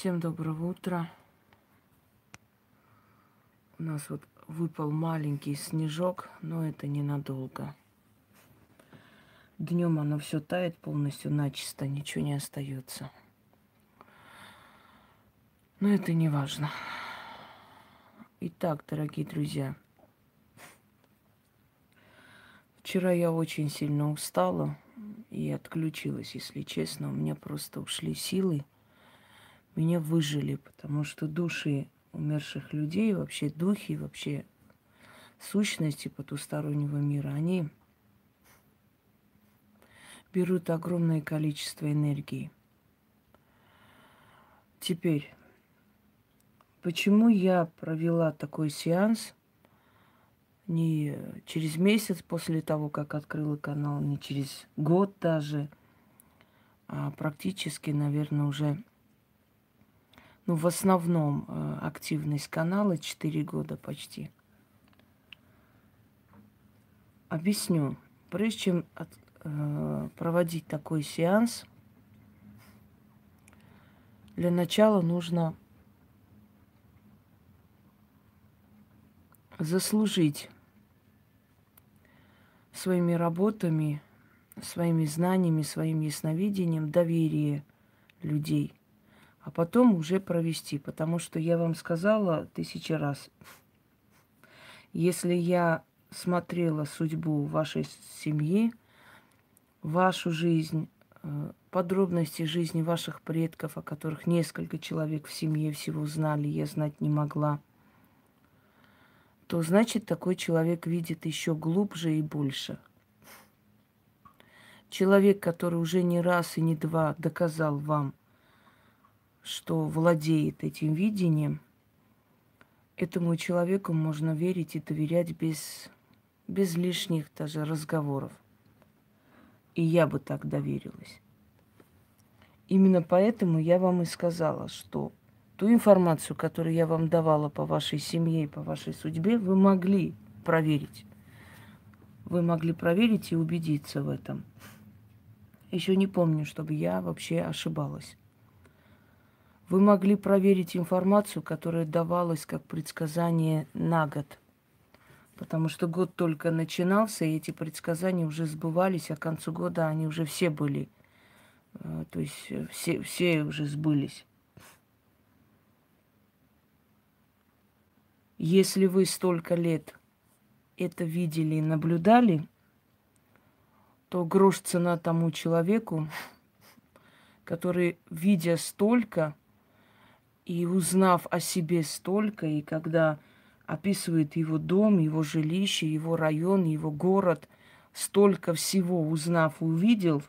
Всем доброго утра. У нас вот выпал маленький снежок, но это ненадолго. Днем оно все тает полностью начисто, ничего не остается. Но это не важно. Итак, дорогие друзья, вчера я очень сильно устала и отключилась, если честно. У меня просто ушли силы. Меня выжили, потому что души умерших людей, вообще духи, вообще сущности потустороннего мира, они берут огромное количество энергии. Теперь, почему я провела такой сеанс не через месяц после того, как открыла канал, не через год даже, а практически, наверное, уже, ну, в основном э, активность канала 4 года почти. Объясню. Прежде чем от, э, проводить такой сеанс, для начала нужно заслужить своими работами, своими знаниями, своим ясновидением доверие людей, а потом уже провести. Потому что я вам сказала тысячи раз, если я смотрела судьбу вашей семьи, вашу жизнь, э, подробности жизни ваших предков, о которых несколько человек в семье всего знали, я знать не могла, то значит такой человек видит еще глубже и больше. Человек, который уже не раз и не два доказал вам, что владеет этим видением, этому человеку можно верить и доверять без, без лишних даже разговоров. И я бы так доверилась. Именно поэтому я вам и сказала, что ту информацию, которую я вам давала по вашей семье и по вашей судьбе, вы могли проверить. Вы могли проверить и убедиться в этом. Еще не помню, чтобы я вообще ошибалась. Вы могли проверить информацию, которая давалась как предсказание на год – потому что год только начинался, и эти предсказания уже сбывались, а к концу года они уже все были, э, то есть э, все, все уже сбылись. Если вы столько лет это видели и наблюдали, то грош цена тому человеку, который, видя столько и узнав о себе столько, и когда описывает его дом, его жилище, его район, его город, столько всего узнав, увидел,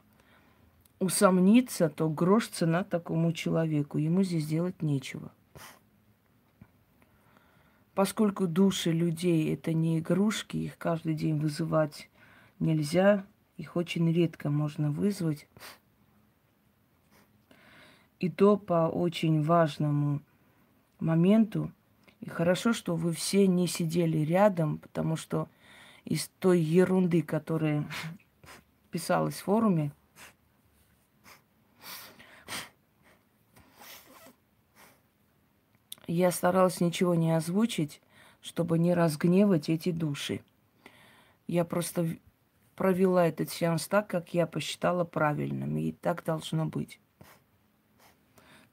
усомниться, то грош цена такому человеку. Ему здесь делать нечего. Поскольку души людей это не игрушки, их каждый день вызывать нельзя, их очень редко можно вызвать. И то по очень важному моменту – и хорошо, что вы все не сидели рядом, потому что из той ерунды, которая писалась в форуме, я старалась ничего не озвучить, чтобы не разгневать эти души. Я просто провела этот сеанс так, как я посчитала правильным, и так должно быть.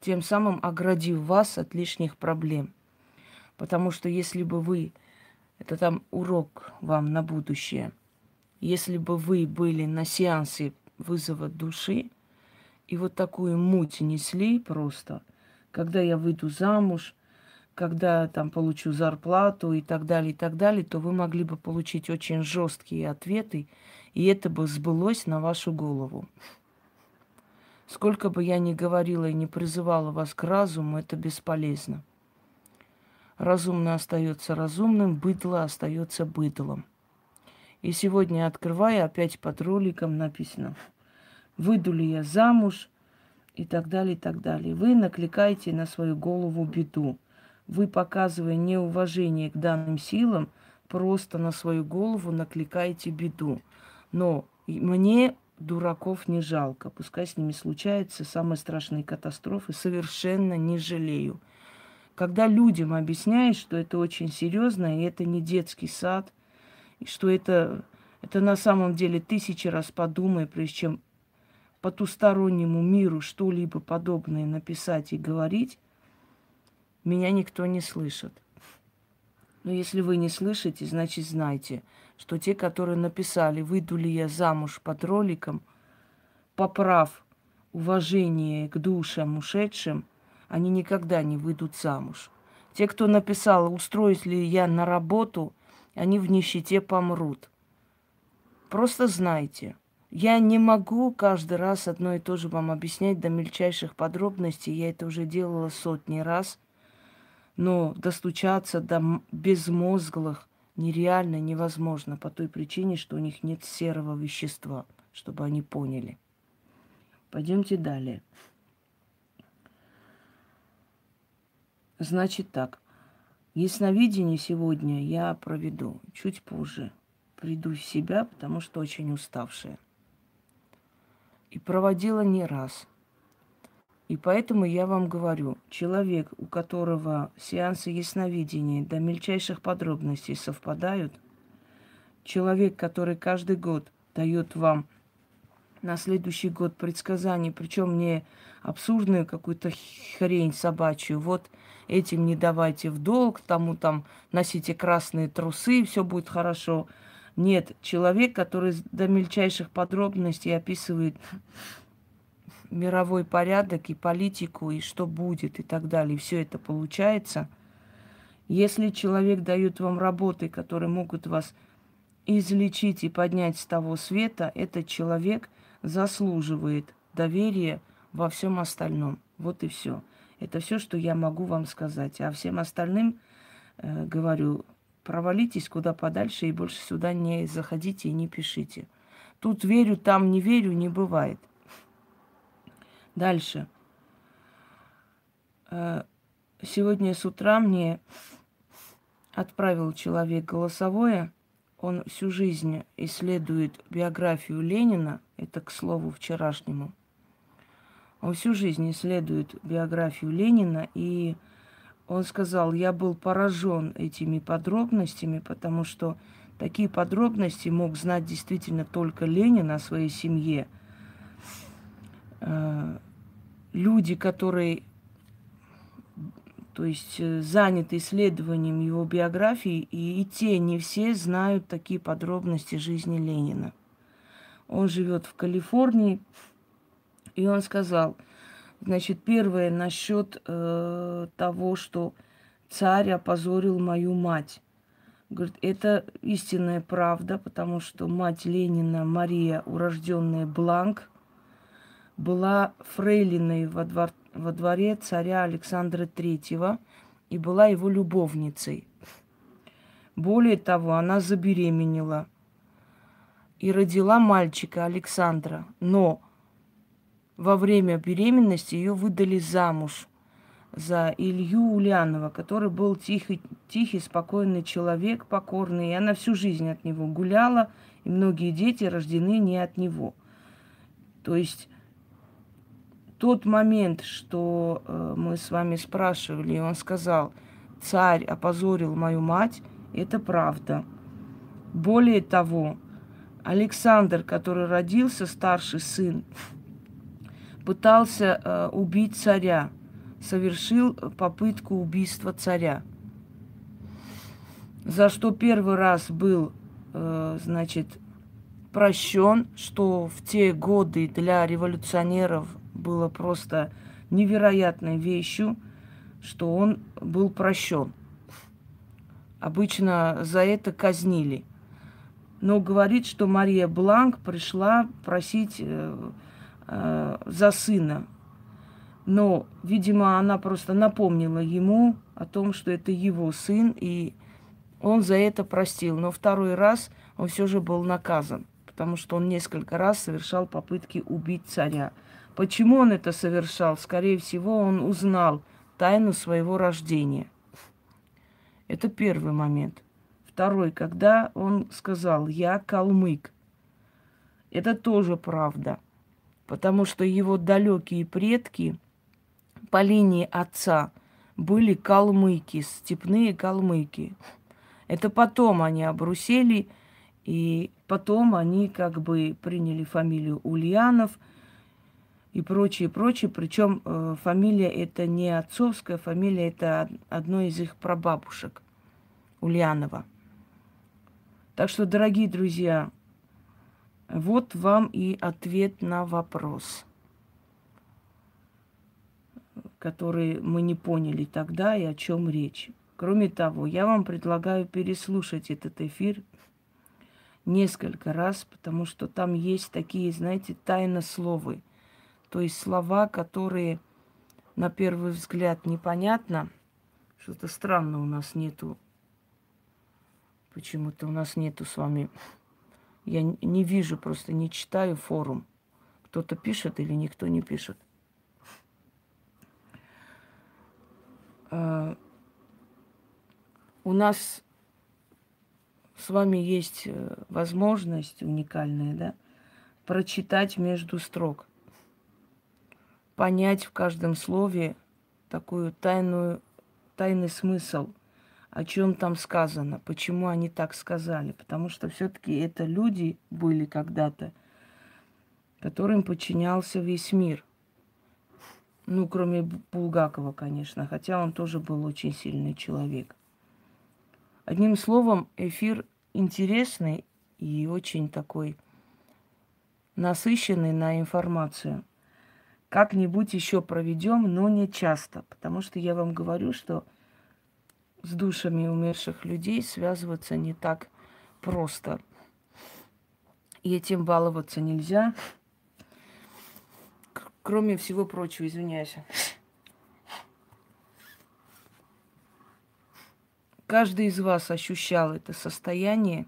Тем самым оградив вас от лишних проблем – Потому что если бы вы, это там урок вам на будущее, если бы вы были на сеансе вызова души и вот такую муть несли просто, когда я выйду замуж, когда там получу зарплату и так далее, и так далее, то вы могли бы получить очень жесткие ответы, и это бы сбылось на вашу голову. Сколько бы я ни говорила и не призывала вас к разуму, это бесполезно. Разумно остается разумным, быдло остается быдлом. И сегодня, открывая, опять под роликом написано, выйду ли я замуж и так далее, и так далее. Вы накликаете на свою голову беду. Вы, показывая неуважение к данным силам, просто на свою голову накликаете беду. Но мне дураков не жалко. Пускай с ними случаются самые страшные катастрофы, совершенно не жалею. Когда людям объясняешь, что это очень серьезно, и это не детский сад, и что это, это на самом деле тысячи раз подумай, прежде чем потустороннему миру что-либо подобное написать и говорить, меня никто не слышит. Но если вы не слышите, значит знайте, что те, которые написали, выйду ли я замуж под роликом, поправ уважение к душам ушедшим, они никогда не выйдут замуж. Те, кто написал, устроюсь ли я на работу, они в нищете помрут. Просто знайте – я не могу каждый раз одно и то же вам объяснять до мельчайших подробностей. Я это уже делала сотни раз. Но достучаться до безмозглых нереально невозможно по той причине, что у них нет серого вещества, чтобы они поняли. Пойдемте далее. Значит так. Ясновидение сегодня я проведу чуть позже. Приду в себя, потому что очень уставшая и проводила не раз. И поэтому я вам говорю, человек, у которого сеансы ясновидения до мельчайших подробностей совпадают, человек, который каждый год дает вам на следующий год предсказания, причем не абсурдную какую-то хрень собачью. Вот этим не давайте в долг, тому там носите красные трусы, все будет хорошо. Нет, человек, который до мельчайших подробностей описывает мировой порядок и политику, и что будет, и так далее, все это получается. Если человек дает вам работы, которые могут вас излечить и поднять с того света, этот человек заслуживает доверия во всем остальном. Вот и все. Это все, что я могу вам сказать. А всем остальным э, говорю, провалитесь куда подальше и больше сюда не заходите и не пишите. Тут верю, там не верю, не бывает. Дальше. Э, сегодня с утра мне отправил человек голосовое. Он всю жизнь исследует биографию Ленина. Это, к слову, вчерашнему. Он всю жизнь исследует биографию Ленина и он сказал, я был поражен этими подробностями, потому что такие подробности мог знать действительно только Ленин о своей семье. Люди, которые то есть э, заняты исследованием его биографии, и, и те не все знают такие подробности жизни Ленина. Он живет в Калифорнии, и он сказал – Значит, первое насчет э, того, что царь опозорил мою мать. Говорит, это истинная правда, потому что мать Ленина, Мария, урожденная Бланк, была фрейлиной во, двор, во дворе царя Александра Третьего и была его любовницей. Более того, она забеременела и родила мальчика Александра. Но во время беременности ее выдали замуж за Илью Ульянова, который был тихий, тихий, спокойный человек, покорный, и она всю жизнь от него гуляла, и многие дети рождены не от него. То есть тот момент, что э, мы с вами спрашивали, и он сказал, царь опозорил мою мать, это правда. Более того, Александр, который родился, старший сын, пытался э, убить царя, совершил попытку убийства царя, за что первый раз был, э, значит, прощен, что в те годы для революционеров было просто невероятной вещью, что он был прощен. Обычно за это казнили. Но говорит, что Мария Бланк пришла просить э, э, за сына. Но, видимо, она просто напомнила ему о том, что это его сын, и он за это простил. Но второй раз он все же был наказан, потому что он несколько раз совершал попытки убить царя. Почему он это совершал? Скорее всего, он узнал тайну своего рождения. Это первый момент. Второй, когда он сказал, я калмык. Это тоже правда. Потому что его далекие предки по линии отца были калмыки, степные калмыки. Это потом они обрусели, и потом они как бы приняли фамилию Ульянов и прочее, прочее. Причем э, фамилия это не отцовская, фамилия это одно из их прабабушек Ульянова. Так что, дорогие друзья, вот вам и ответ на вопрос, который мы не поняли тогда и о чем речь. Кроме того, я вам предлагаю переслушать этот эфир несколько раз, потому что там есть такие, знаете, тайнословы. То есть слова, которые на первый взгляд непонятно. Что-то странно у нас нету Почему-то у нас нету с вами... Я не вижу, просто не читаю форум. Кто-то пишет или никто не пишет. А, у нас с вами есть э, возможность уникальная, да, прочитать между строк, понять в каждом слове такую тайную, тайный смысл – о чем там сказано, почему они так сказали. Потому что все-таки это люди были когда-то, которым подчинялся весь мир. Ну, кроме Булгакова, конечно, хотя он тоже был очень сильный человек. Одним словом, эфир интересный и очень такой насыщенный на информацию. Как-нибудь еще проведем, но не часто, потому что я вам говорю, что с душами умерших людей связываться не так просто. И этим баловаться нельзя. Кроме всего прочего, извиняюсь. Каждый из вас ощущал это состояние.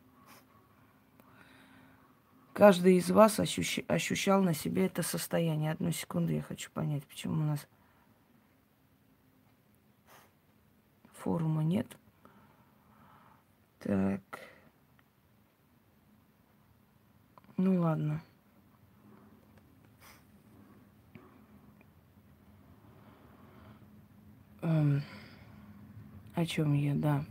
Каждый из вас ощущ... ощущал на себе это состояние. Одну секунду, я хочу понять, почему у нас Форума нет. Так. Ну ладно. О чем я, да.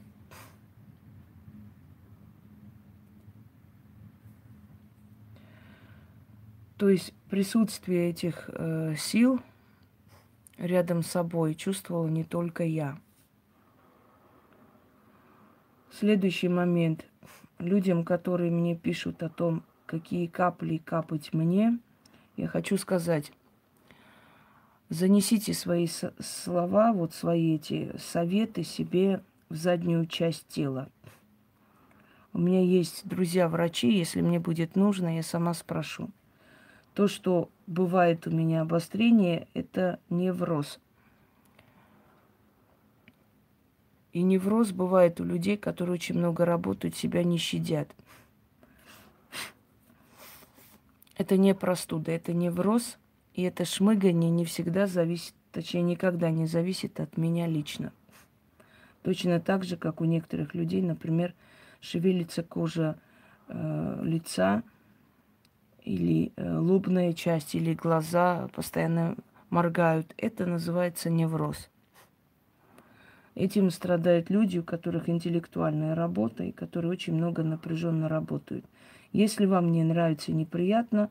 То есть присутствие этих э, сил рядом с собой чувствовала не только я. Следующий момент. Людям, которые мне пишут о том, какие капли капать мне, я хочу сказать, занесите свои слова, вот свои эти советы себе в заднюю часть тела. У меня есть друзья-врачи, если мне будет нужно, я сама спрошу. То, что бывает у меня обострение, это невроз. И невроз бывает у людей, которые очень много работают, себя не щадят. Это не простуда, это невроз, и это шмыгание не всегда зависит, точнее, никогда не зависит от меня лично. Точно так же, как у некоторых людей, например, шевелится кожа э, лица или э, лобная часть, или глаза постоянно моргают. Это называется невроз. Этим страдают люди, у которых интеллектуальная работа и которые очень много напряженно работают. Если вам не нравится неприятно,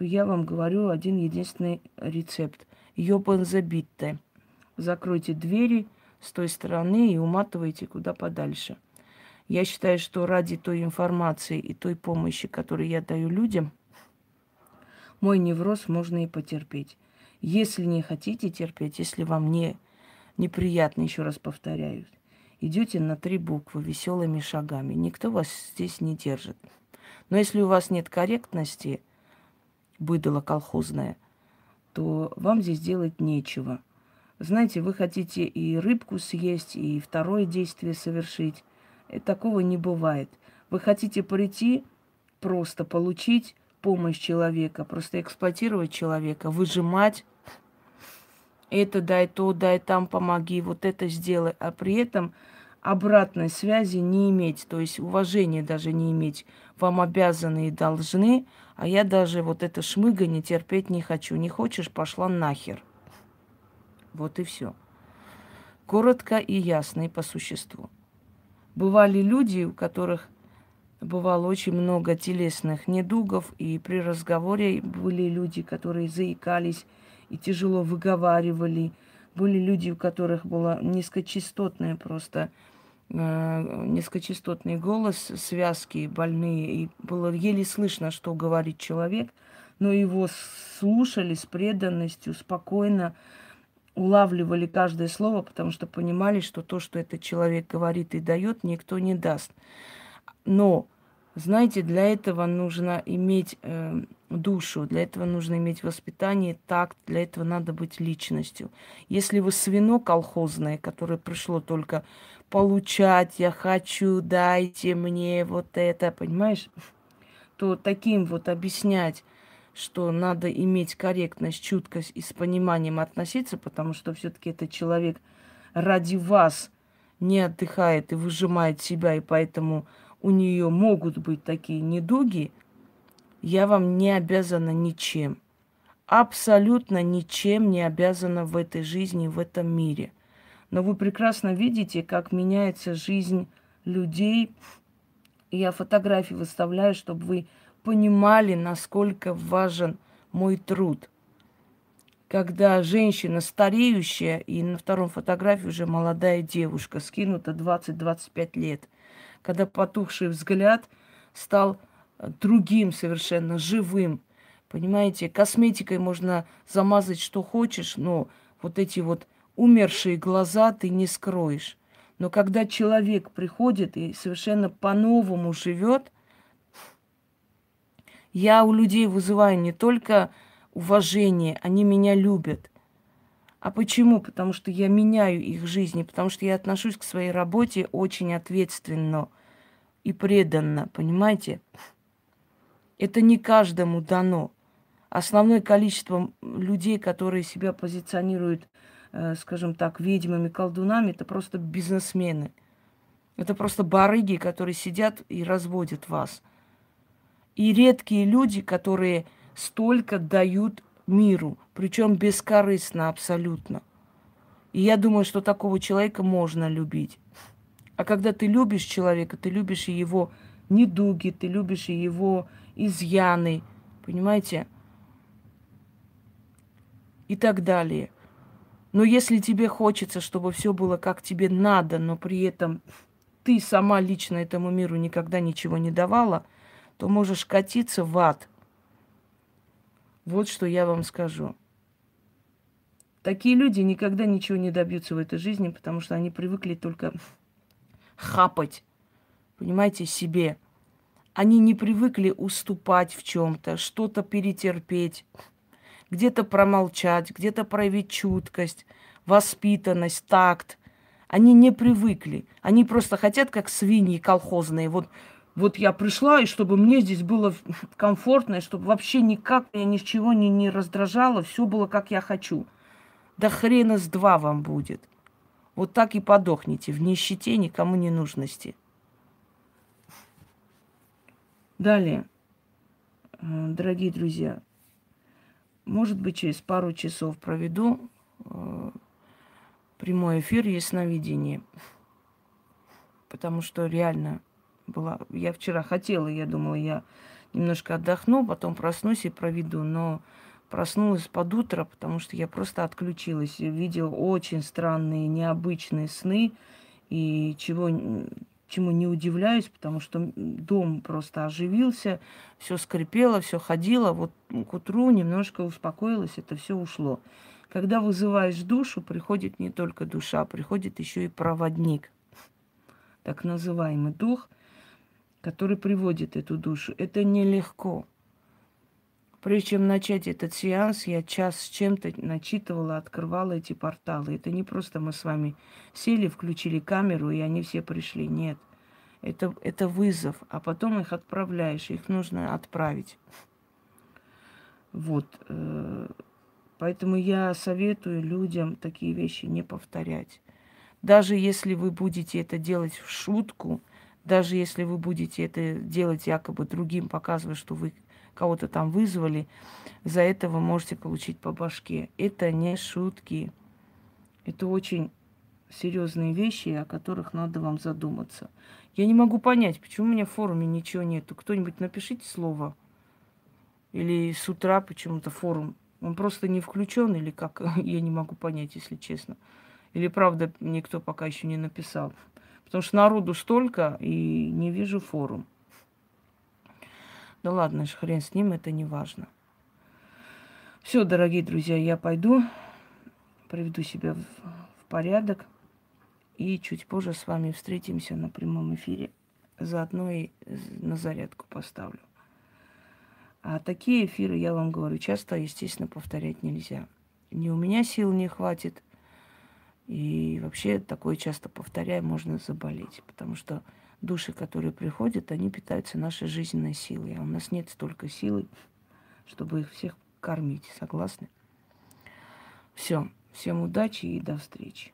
то я вам говорю один единственный рецепт. Йобанзабитте. Закройте двери с той стороны и уматывайте куда подальше. Я считаю, что ради той информации и той помощи, которую я даю людям, мой невроз можно и потерпеть. Если не хотите терпеть, если вам не неприятно, еще раз повторяю. Идете на три буквы веселыми шагами. Никто вас здесь не держит. Но если у вас нет корректности, быдало колхозное, то вам здесь делать нечего. Знаете, вы хотите и рыбку съесть, и второе действие совершить. И э, такого не бывает. Вы хотите прийти, просто получить помощь человека, просто эксплуатировать человека, выжимать это дай, то дай, там помоги, вот это сделай. А при этом обратной связи не иметь, то есть уважения даже не иметь. Вам обязаны и должны, а я даже вот это шмыга не терпеть не хочу. Не хочешь, пошла нахер. Вот и все. Коротко и ясно и по существу. Бывали люди, у которых бывало очень много телесных недугов, и при разговоре были люди, которые заикались и тяжело выговаривали. Были люди, у которых было низкочастотное просто э, низкочастотный голос, связки больные, и было еле слышно, что говорит человек, но его слушали с преданностью, спокойно, улавливали каждое слово, потому что понимали, что то, что этот человек говорит и дает, никто не даст. Но, знаете, для этого нужно иметь э, душу, для этого нужно иметь воспитание, такт, для этого надо быть личностью. Если вы свино колхозное, которое пришло только получать, я хочу, дайте мне вот это, понимаешь, то таким вот объяснять, что надо иметь корректность, чуткость и с пониманием относиться, потому что все-таки этот человек ради вас не отдыхает и выжимает себя, и поэтому у нее могут быть такие недуги, я вам не обязана ничем. Абсолютно ничем не обязана в этой жизни, в этом мире. Но вы прекрасно видите, как меняется жизнь людей. Я фотографии выставляю, чтобы вы понимали, насколько важен мой труд. Когда женщина стареющая, и на втором фотографии уже молодая девушка, скинута 20-25 лет, когда потухший взгляд стал другим совершенно, живым. Понимаете, косметикой можно замазать что хочешь, но вот эти вот умершие глаза ты не скроешь. Но когда человек приходит и совершенно по-новому живет – я у людей вызываю не только уважение, они меня любят. А почему? Потому что я меняю их жизни, потому что я отношусь к своей работе очень ответственно и преданно, понимаете? Это не каждому дано. Основное количество людей, которые себя позиционируют, э, скажем так, ведьмами, колдунами, это просто бизнесмены. Это просто барыги, которые сидят и разводят вас – и редкие люди, которые столько дают миру, причем бескорыстно абсолютно. И я думаю, что такого человека можно любить. А когда ты любишь человека, ты любишь и его недуги, ты любишь и его изъяны, понимаете? И так далее. Но если тебе хочется, чтобы все было как тебе надо, но при этом ты сама лично этому миру никогда ничего не давала – то можешь катиться в ад. Вот что я вам скажу. Такие люди никогда ничего не добьются в этой жизни, потому что они привыкли только хапать, понимаете, себе. Они не привыкли уступать в чем-то, что-то перетерпеть, где-то промолчать, где-то проявить чуткость, воспитанность, такт. Они не привыкли. Они просто хотят, как свиньи колхозные. Вот вот я пришла, и чтобы мне здесь было комфортно, и чтобы вообще никак я ни с чего не, не раздражало, все было как я хочу. Да хрена с два вам будет. Вот так и подохните в нищете, никому не нужности. Далее, э, дорогие друзья, может быть, через пару часов проведу э, прямой эфир ясновидение. Потому что реально была. Я вчера хотела, я думала, я немножко отдохну, потом проснусь и проведу. Но проснулась под утро, потому что я просто отключилась. Видела очень странные, необычные сны. И чего, чему не удивляюсь, потому что дом просто оживился, все скрипело, все ходило. Вот к утру немножко успокоилось, это все ушло. Когда вызываешь душу, приходит не только душа, приходит еще и проводник, так называемый дух – который приводит эту душу. Это нелегко. Прежде чем начать этот сеанс, я час с чем-то начитывала, открывала эти порталы. Это не просто мы с вами сели, включили камеру, и они все пришли. Нет. Это, это вызов, а потом их отправляешь, их нужно отправить. Вот. Э, поэтому я советую людям такие вещи не повторять. Даже если вы будете это делать в шутку, даже если вы будете это делать якобы другим, показывая, что вы кого-то там вызвали, за это вы можете получить по башке. Это не шутки. Это очень серьезные вещи, о которых надо вам задуматься. Я не могу понять, почему у меня в форуме ничего нету. Кто-нибудь напишите слово. Или с утра почему-то форум. Он просто не включен или как? Я не могу понять, если честно. Или правда никто пока еще не написал. Потому что народу столько, и не вижу форум. Да ладно, хрен с ним, это не важно. Все, дорогие друзья, я пойду, приведу себя в, в порядок. И чуть позже с вами встретимся на прямом эфире. Заодно и на зарядку поставлю. А такие эфиры, я вам говорю, часто, естественно, повторять нельзя. Ни у меня сил не хватит, и вообще такое часто повторяя, можно заболеть, потому что души, которые приходят, они питаются нашей жизненной силой. А у нас нет столько силы, чтобы их всех кормить. Согласны? Все. Всем удачи и до встречи.